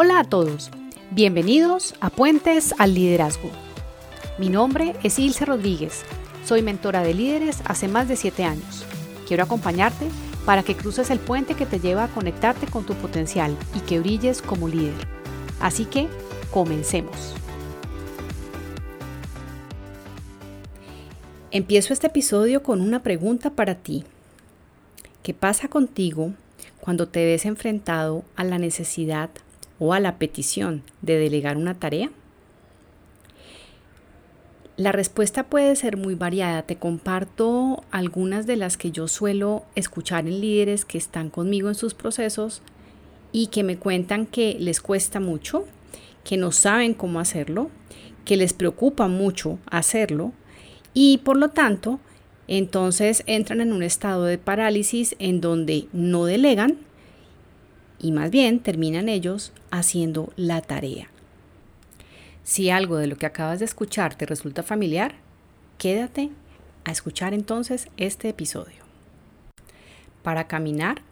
Hola a todos, bienvenidos a Puentes al Liderazgo. Mi nombre es Ilse Rodríguez, soy mentora de líderes hace más de 7 años. Quiero acompañarte para que cruces el puente que te lleva a conectarte con tu potencial y que brilles como líder. Así que, comencemos. Empiezo este episodio con una pregunta para ti. ¿Qué pasa contigo cuando te ves enfrentado a la necesidad o a la petición de delegar una tarea? La respuesta puede ser muy variada. Te comparto algunas de las que yo suelo escuchar en líderes que están conmigo en sus procesos y que me cuentan que les cuesta mucho, que no saben cómo hacerlo, que les preocupa mucho hacerlo y por lo tanto entonces entran en un estado de parálisis en donde no delegan y más bien terminan ellos haciendo la tarea. Si algo de lo que acabas de escuchar te resulta familiar, quédate a escuchar entonces este episodio. Para caminar,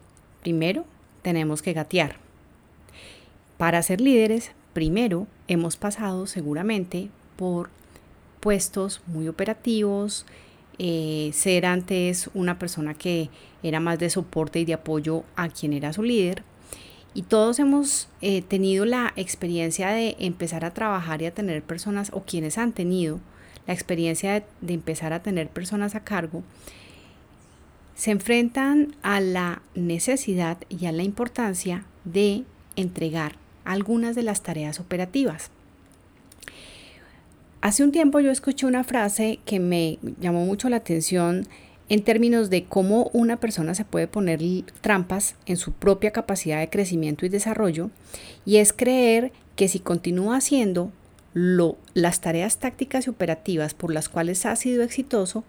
primero tenemos que gatear. Para ser líderes, primero hemos pasado seguramente por puestos muy operativos, eh, ser antes una persona que era más de soporte y de apoyo a quien era su líder, y todos hemos eh, tenido la experiencia de empezar a trabajar y a tener personas, o quienes han tenido la experiencia de, empezar a tener personas a cargo, se enfrentan a la necesidad y a la importancia de entregar algunas de las tareas operativas. Hace un tiempo yo escuché una frase que me llamó mucho la atención en términos de cómo una persona se puede poner trampas en su propia capacidad de crecimiento y desarrollo, y es creer que si continúa haciendo lo, las tareas tácticas y operativas por las cuales ha sido exitoso,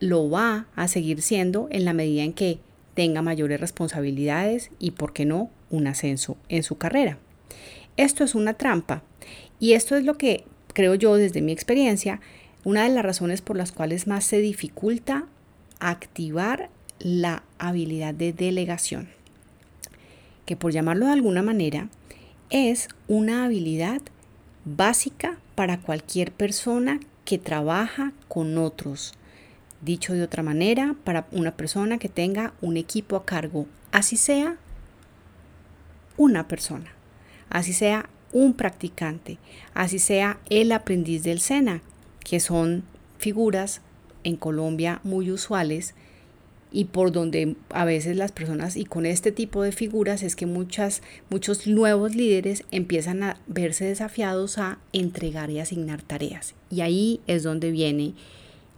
lo va a seguir siendo en la medida en que tenga mayores responsabilidades y, por qué no, un ascenso en su carrera. Esto es una trampa y esto es lo que creo yo desde mi experiencia una de las razones por las cuales más se dificulta activar la habilidad de delegación, que por llamarlo de alguna manera es una habilidad básica para cualquier persona que trabaja con otros. Dicho de otra manera, para una persona que tenga un equipo a cargo, así sea una persona, así sea un practicante, así sea el aprendiz del SENA, que son figuras en Colombia muy usuales y por donde a veces las personas y con este tipo de figuras es que muchas muchos nuevos líderes empiezan a verse desafiados a entregar y asignar tareas y ahí es donde viene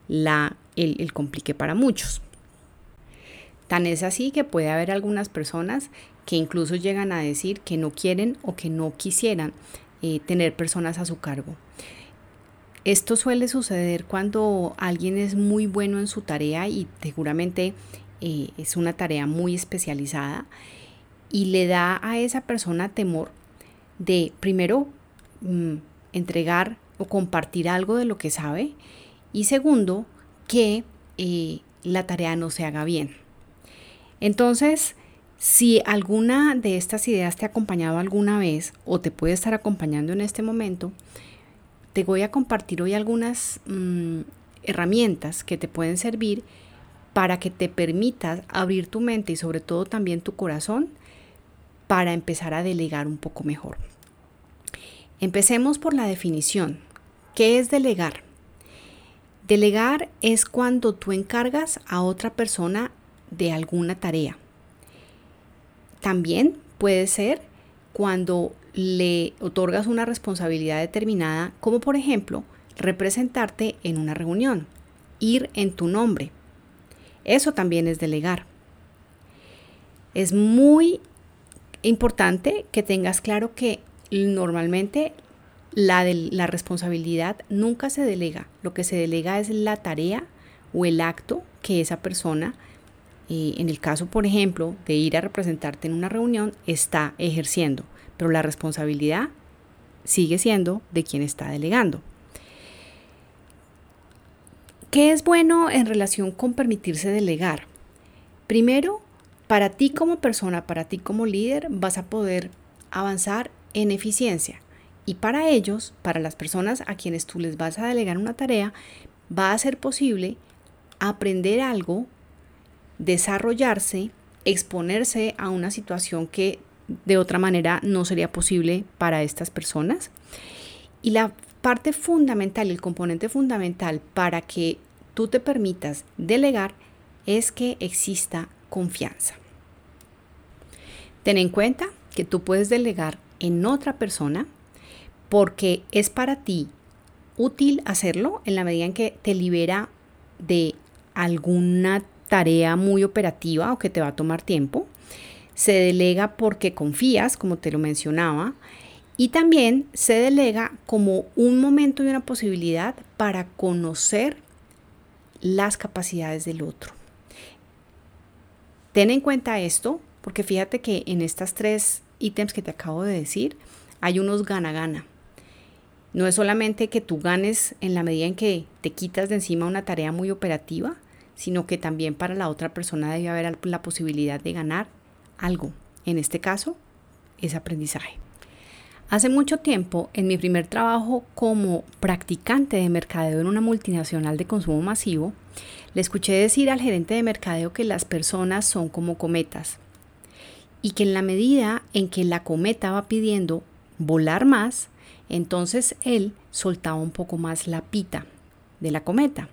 la, el, el complique para muchos. Tan es así que puede haber algunas personas que incluso llegan a decir que no quieren o que no quisieran eh, tener personas a su cargo. Esto suele suceder cuando alguien es muy bueno en su tarea y seguramente eh, es una tarea muy especializada y le da a esa persona temor de primero mm, entregar o compartir algo de lo que sabe y segundo que eh, la tarea no se haga bien. Entonces, si alguna de estas ideas te ha acompañado alguna vez o te puede estar acompañando en este momento, te voy a compartir hoy algunas mm, herramientas que te pueden servir para que te permitas abrir tu mente y sobre todo también tu corazón para empezar a delegar un poco mejor. Empecemos por la definición. ¿Qué es delegar? Delegar es cuando tú encargas a otra persona de alguna tarea. También puede ser cuando le otorgas una responsabilidad determinada, como por ejemplo representarte en una reunión, ir en tu nombre. Eso también es delegar. Es muy importante que tengas claro que normalmente la, la responsabilidad nunca se delega. Lo que se delega es la tarea o el acto que esa persona, eh, en el caso, por ejemplo, de ir a representarte en una reunión, está ejerciendo pero la responsabilidad sigue siendo de quien está delegando. ¿Qué es bueno en relación con permitirse delegar? Primero, para ti como persona, para ti como líder, vas a poder avanzar en eficiencia. Y para ellos, para las personas a quienes tú les vas a delegar una tarea, va a ser posible aprender algo, desarrollarse, exponerse a una situación que de otra manera no sería posible para estas personas. Y la parte fundamental, el componente fundamental para que tú te permitas delegar es que exista confianza. Ten en cuenta que tú puedes delegar en otra persona porque es para ti útil hacerlo en la medida en que te libera de alguna tarea muy operativa o que te va a tomar tiempo. Se delega porque confías, como te lo mencionaba, y también se delega como un momento y una posibilidad para conocer las capacidades del otro. Ten en cuenta esto, porque fíjate que en estas tres ítems que te acabo de decir, hay unos gana-gana. No es solamente que tú ganes en la medida en que te quitas de encima una tarea muy operativa, sino que también para la otra persona debe haber la posibilidad de ganar algo. En este caso, es aprendizaje. Hace mucho tiempo, en mi primer trabajo como practicante de mercadeo en una multinacional de consumo masivo, le escuché decir al gerente de mercadeo que las personas son como cometas y que en la medida en que la cometa va pidiendo volar más, entonces él soltaba un poco más la pita de la cometa.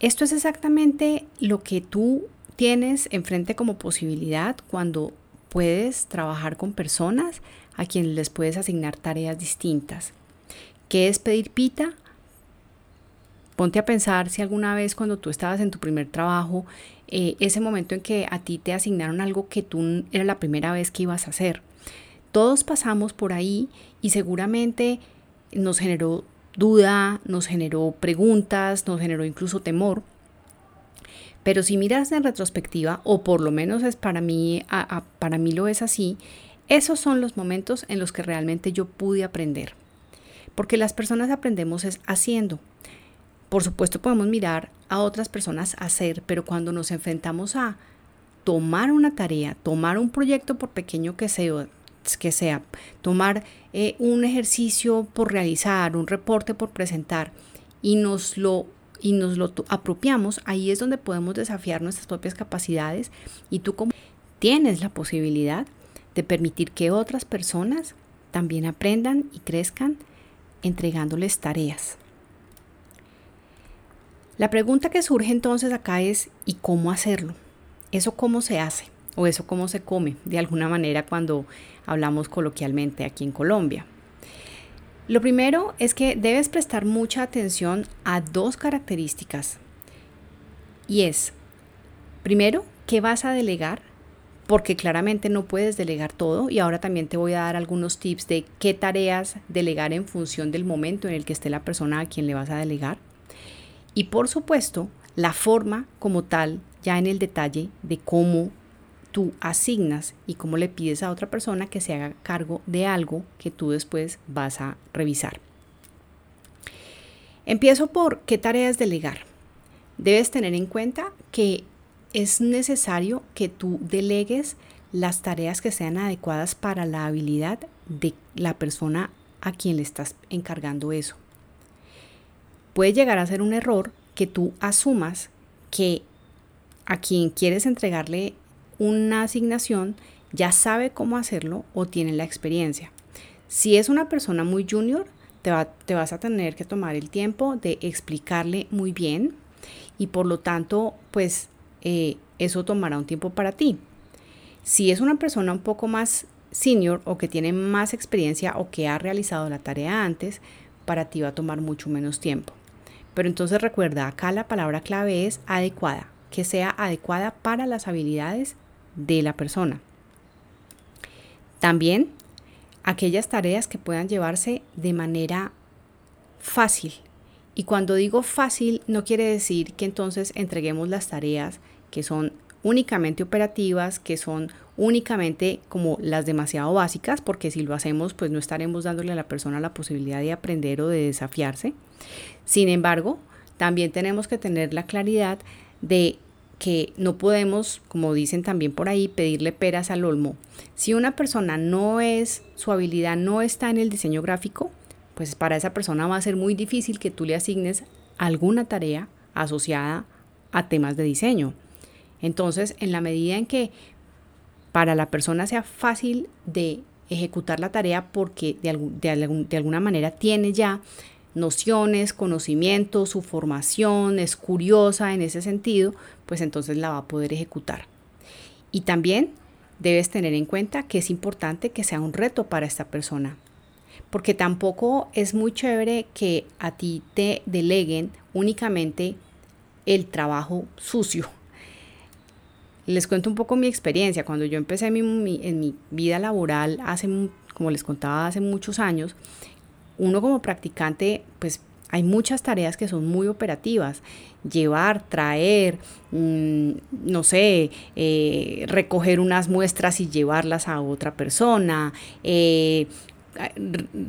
Esto es exactamente lo que tú tienes enfrente como posibilidad cuando puedes trabajar con personas a quienes les puedes asignar tareas distintas. ¿Qué es pedir pita? Ponte a pensar si alguna vez cuando tú estabas en tu primer trabajo, eh, ese momento en que a ti te asignaron algo que tú era la primera vez que ibas a hacer. Todos pasamos por ahí y seguramente nos generó duda, nos generó preguntas, nos generó incluso temor. Pero si miras en retrospectiva, o por lo menos es para mí, para mí lo es así, esos son los momentos en los que realmente yo pude aprender. Porque las personas aprendemos es haciendo. Por supuesto podemos mirar a otras personas hacer, pero cuando nos enfrentamos a tomar una tarea, tomar un proyecto por pequeño que sea, que sea tomar eh, un ejercicio por realizar, un reporte por presentar y nos lo y nos lo apropiamos, ahí es donde podemos desafiar nuestras propias capacidades y tú como tienes la posibilidad de permitir que otras personas también aprendan y crezcan entregándoles tareas. La pregunta que surge entonces acá es ¿y cómo hacerlo? ¿Eso cómo se hace? ¿O eso cómo se come? De alguna manera cuando hablamos coloquialmente aquí en Colombia. Lo primero es que debes prestar mucha atención a dos características. Y es, primero, ¿qué vas a delegar? porque claramente no puedes delegar todo y ahora también te voy a dar algunos tips de qué tareas delegar en función del momento en el que esté la persona a quien le vas a delegar. Y por supuesto, la forma como tal, ya en el detalle de cómo tú asignas y cómo le pides a otra persona que se haga cargo de algo que tú después vas a revisar. Empiezo por qué tareas delegar. Debes tener en cuenta que es necesario que tú delegues las tareas que sean adecuadas para la habilidad de la persona a quien le estás encargando eso. Puede llegar a ser un error que tú asumas que a quien quieres entregarle una asignación ya sabe cómo hacerlo o tiene la experiencia. Si es una persona muy junior, te, vas a tener que tomar el tiempo de explicarle muy bien y por lo tanto, pues eh, eso tomará un tiempo para ti. Si es una persona un poco más senior o que tiene más experiencia o que ha realizado la tarea antes, para ti va a tomar mucho menos tiempo. Pero entonces recuerda, acá la palabra clave es adecuada, que sea adecuada para las habilidades de la persona. También aquellas tareas que puedan llevarse de manera fácil. Y cuando digo fácil, no quiere decir que entonces entreguemos las tareas que son únicamente operativas, que son únicamente como las demasiado básicas, porque si lo hacemos, pues no estaremos dándole a la persona la posibilidad de aprender o de desafiarse. Sin embargo, también tenemos que tener la claridad de que no podemos, como dicen también por ahí, pedirle peras al olmo. Si una persona no es, su habilidad no está en el diseño gráfico, pues para esa persona va a ser muy difícil que tú le asignes alguna tarea asociada a temas de diseño. Entonces, en la medida en que para la persona sea fácil de ejecutar la tarea porque de, de alguna manera tiene ya nociones, conocimientos, su formación es curiosa en ese sentido, pues entonces la va a poder ejecutar. Y también debes tener en cuenta que es importante que sea un reto para esta persona, porque tampoco es muy chévere que a ti te deleguen únicamente el trabajo sucio. Les cuento un poco mi experiencia. Cuando yo empecé en mi vida laboral, hace, como les contaba, hace muchos años, uno como practicante, pues hay muchas tareas que son muy operativas. Llevar, traer, mm, no sé, eh, recoger unas muestras y llevarlas a otra persona, eh,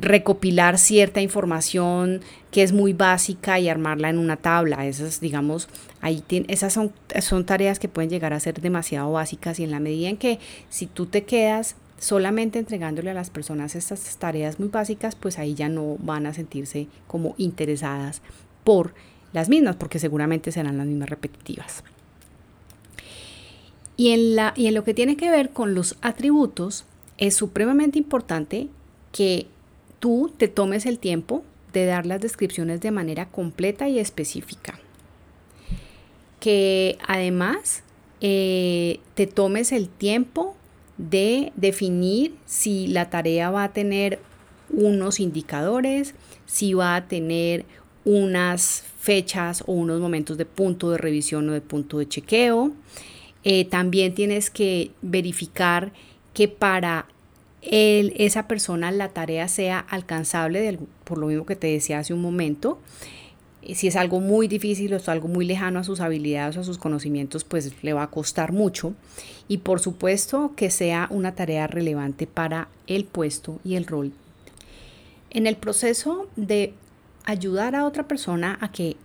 recopilar cierta información que es muy básica y armarla en una tabla. Esas, digamos, ahí esas son, son tareas que pueden llegar a ser demasiado básicas y en la medida en que si tú te quedas solamente entregándole a las personas estas tareas muy básicas, pues ahí ya no van a sentirse como interesadas por las mismas, porque seguramente serán las mismas repetitivas. Y en, la, y en lo que tiene que ver con los atributos, es supremamente importante que tú te tomes el tiempo de dar las descripciones de manera completa y específica. Que además eh, te tomes el tiempo de definir si la tarea va a tener unos indicadores, si va a tener unas fechas o unos momentos de punto de revisión o de punto de chequeo. Eh, también tienes que verificar que para esa persona la tarea sea alcanzable, por lo mismo que te decía hace un momento. Si es algo muy difícil o algo muy lejano a sus habilidades o a sus conocimientos, pues le va a costar mucho. Y por supuesto que sea una tarea relevante para el puesto y el rol. En el proceso de ayudar a otra persona a que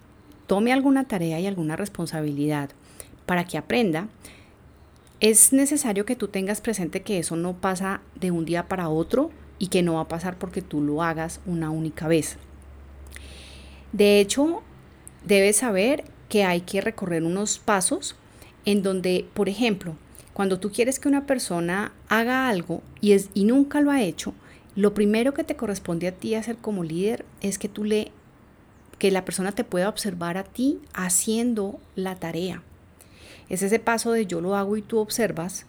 tome alguna tarea y alguna responsabilidad para que aprenda, es necesario que tú tengas presente que eso no pasa de un día para otro y que no va a pasar porque tú lo hagas una única vez. De hecho, debes saber que hay que recorrer unos pasos en donde, por ejemplo, cuando tú quieres que una persona haga algo y, es, y nunca lo ha hecho, lo primero que te corresponde a ti hacer como líder es que tú le que la persona te pueda observar a ti haciendo la tarea. Es ese paso de yo lo hago y tú observas,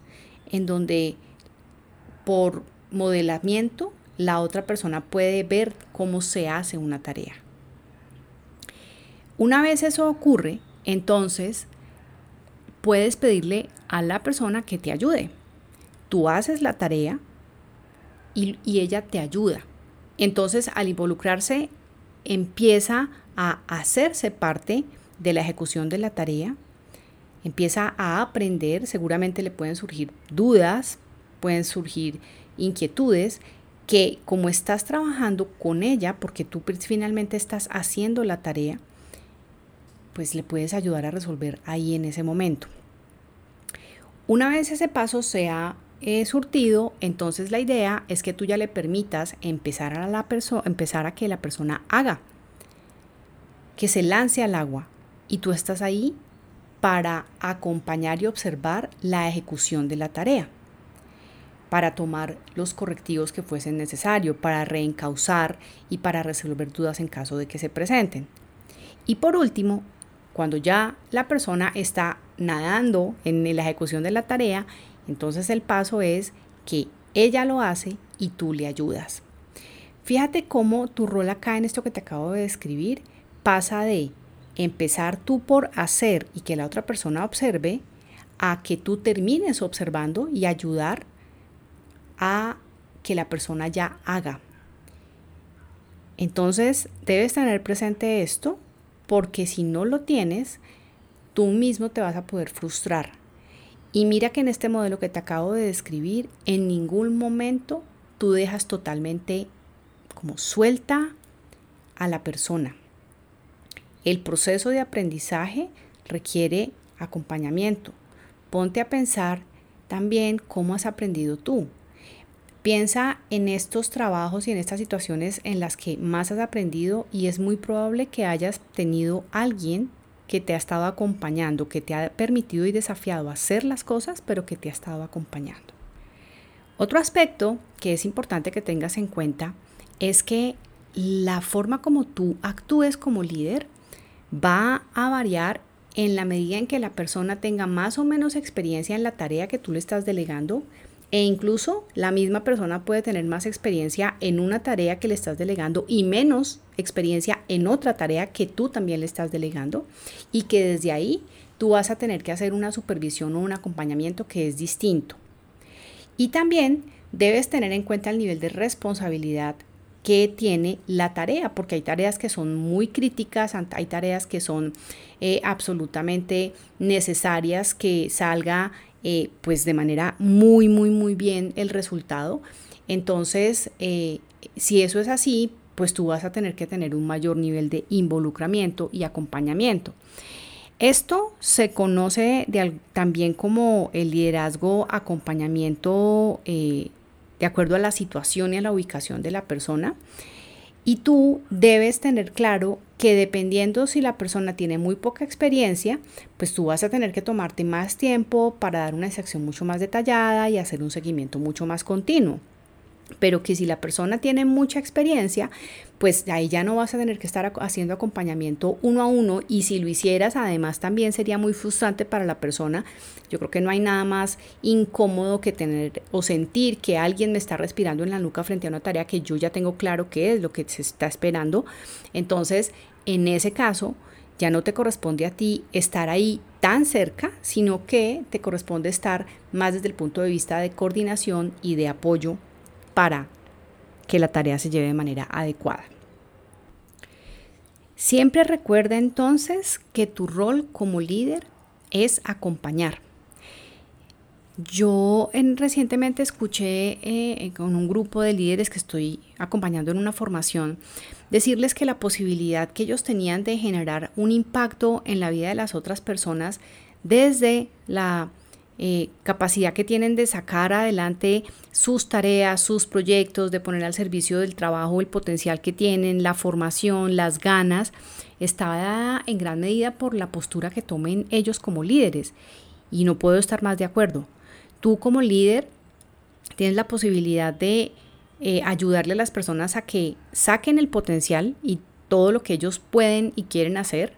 en donde por modelamiento la otra persona puede ver cómo se hace una tarea. Una vez eso ocurre, entonces puedes pedirle a la persona que te ayude. Tú haces la tarea y, ella te ayuda. Entonces, al involucrarse, empieza a hacerse parte de la ejecución de la tarea, empieza a aprender, seguramente le pueden surgir dudas, pueden surgir inquietudes que como estás trabajando con ella, porque tú finalmente estás haciendo la tarea, pues le puedes ayudar a resolver ahí en ese momento. Una vez ese paso sea eh, surtido, entonces la idea es que tú ya le permitas empezar a, la empezar a que la persona haga, que se lance al agua y tú estás ahí para acompañar y observar la ejecución de la tarea, para tomar los correctivos que fuesen necesarios, para reencauzar y para resolver dudas en caso de que se presenten. Y por último, cuando ya la persona está nadando en la ejecución de la tarea, entonces el paso es que ella lo hace y tú le ayudas. Fíjate cómo tu rol acá en esto que te acabo de describir pasa de empezar tú por hacer y que la otra persona observe a que tú termines observando y ayudar a que la persona ya haga. Entonces debes tener presente esto porque si no lo tienes, tú mismo te vas a poder frustrar. Y mira que en este modelo que te acabo de describir, en ningún momento tú dejas totalmente como suelta a la persona. El proceso de aprendizaje requiere acompañamiento. Ponte a pensar también cómo has aprendido tú. Piensa en estos trabajos y en estas situaciones en las que más has aprendido y es muy probable que hayas tenido alguien que te ha estado acompañando, que te ha permitido y desafiado a hacer las cosas, pero que te ha estado acompañando. Otro aspecto que es importante que tengas en cuenta es que la forma como tú actúes como líder va a variar en la medida en que la persona tenga más o menos experiencia en la tarea que tú le estás delegando, e incluso la misma persona puede tener más experiencia en una tarea que le estás delegando y menos experiencia en otra tarea que tú también le estás delegando y que desde ahí tú vas a tener que hacer una supervisión o un acompañamiento que es distinto. Y también debes tener en cuenta el nivel de responsabilidad que tiene la tarea, porque hay tareas que son muy críticas, hay tareas que son eh, absolutamente necesarias que salga eh, pues de manera muy, muy, muy bien el resultado. Entonces, eh, si eso es así, pues tú vas a tener que tener un mayor nivel de involucramiento y acompañamiento. Esto se conoce también como el liderazgo acompañamiento eh, de acuerdo a la situación y a la ubicación de la persona. Y tú debes tener claro que dependiendo si la persona tiene muy poca experiencia, pues tú vas a tener que tomarte más tiempo para dar una sección mucho más detallada y hacer un seguimiento mucho más continuo pero que si la persona tiene mucha experiencia, pues ahí ya no vas a tener que estar haciendo acompañamiento uno a uno y si lo hicieras además también sería muy frustrante para la persona. Yo creo que no hay nada más incómodo que tener o sentir que alguien me está respirando en la nuca frente a una tarea que yo ya tengo claro qué es lo que se está esperando. Entonces, en ese caso, ya no te corresponde a ti estar ahí tan cerca, sino que te corresponde estar más desde el punto de vista de coordinación y de apoyo para que la tarea se lleve de manera adecuada. Siempre recuerda entonces que tu rol como líder es acompañar. Yo en, recientemente escuché eh, con un grupo de líderes que estoy acompañando en una formación decirles que la posibilidad que ellos tenían de generar un impacto en la vida de las otras personas desde la eh, capacidad que tienen de sacar adelante sus tareas, sus proyectos, de poner al servicio del trabajo el potencial que tienen, la formación, las ganas, está dada en gran medida por la postura que tomen ellos como líderes. Y no puedo estar más de acuerdo. Tú como líder tienes la posibilidad de eh, ayudarle a las personas a que saquen el potencial y todo lo que ellos pueden y quieren hacer.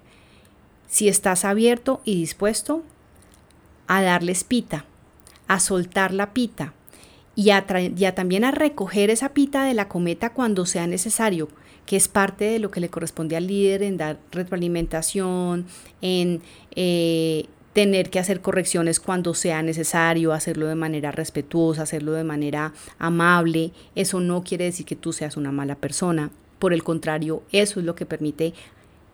Si estás abierto y dispuesto a darles pita, a soltar la pita y a, también a recoger esa pita de la cometa cuando sea necesario, que es parte de lo que le corresponde al líder en dar retroalimentación, en eh, tener que hacer correcciones cuando sea necesario, hacerlo de manera respetuosa, hacerlo de manera amable. Eso no quiere decir que tú seas una mala persona. Por el contrario, eso es lo que permite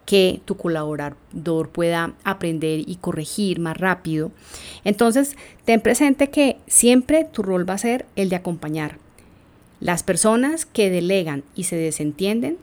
que tu colaborador pueda aprender y corregir más rápido. Entonces, ten presente que siempre tu rol va a ser el de acompañar. Las personas que delegan y se desentienden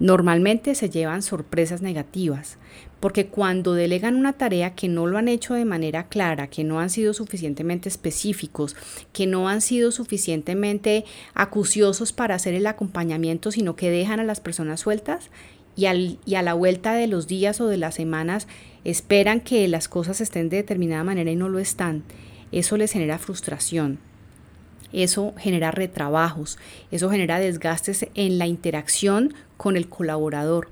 normalmente se llevan sorpresas negativas, porque cuando delegan una tarea que no lo han hecho de manera clara, que no han sido suficientemente específicos, que no han sido suficientemente acuciosos para hacer el acompañamiento, sino que dejan a las personas sueltas, y, a la vuelta de los días o de las semanas esperan que las cosas estén de determinada manera y no lo están, eso les genera frustración. Eso genera retrabajos, eso genera desgastes en la interacción con el colaborador.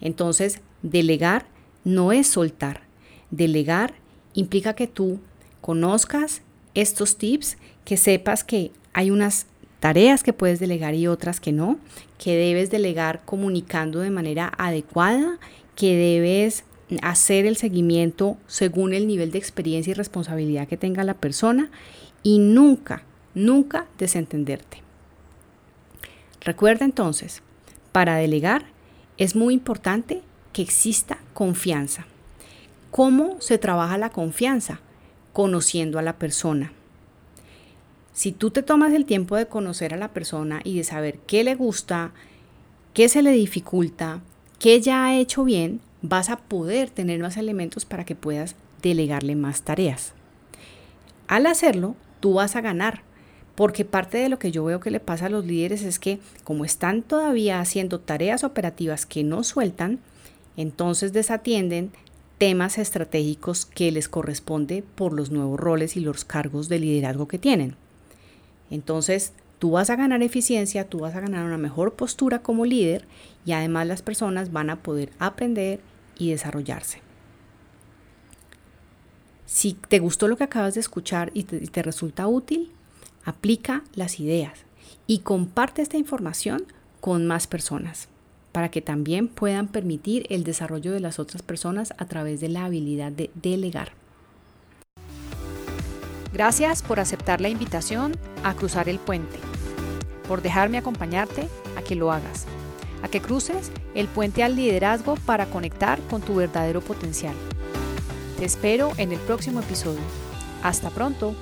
Entonces, delegar no es soltar. Delegar implica que tú conozcas estos tips, que sepas que hay unas tareas que puedes delegar y otras que no, que debes delegar comunicando de manera adecuada, que debes hacer el seguimiento según el nivel de experiencia y responsabilidad que tenga la persona y nunca, nunca desentenderte. Recuerda entonces, para delegar es muy importante que exista confianza. ¿Cómo se trabaja la confianza? Conociendo a la persona si tú te tomas el tiempo de conocer a la persona y de saber qué le gusta, qué se le dificulta, qué ya ha hecho bien, vas a poder tener más elementos para que puedas delegarle más tareas. Al hacerlo, tú vas a ganar, porque parte de lo que yo veo que le pasa a los líderes es que como están todavía haciendo tareas operativas que no sueltan, entonces desatienden temas estratégicos que les corresponde por los nuevos roles y los cargos de liderazgo que tienen. Entonces, tú vas a ganar eficiencia, tú vas a ganar una mejor postura como líder y además las personas van a poder aprender y desarrollarse. Si te gustó lo que acabas de escuchar y te, resulta útil, aplica las ideas y comparte esta información con más personas para que también puedan permitir el desarrollo de las otras personas a través de la habilidad de delegar. Gracias por aceptar la invitación a cruzar el puente, por dejarme acompañarte a que lo hagas, a que cruces el puente al liderazgo para conectar con tu verdadero potencial. Te espero en el próximo episodio. Hasta pronto.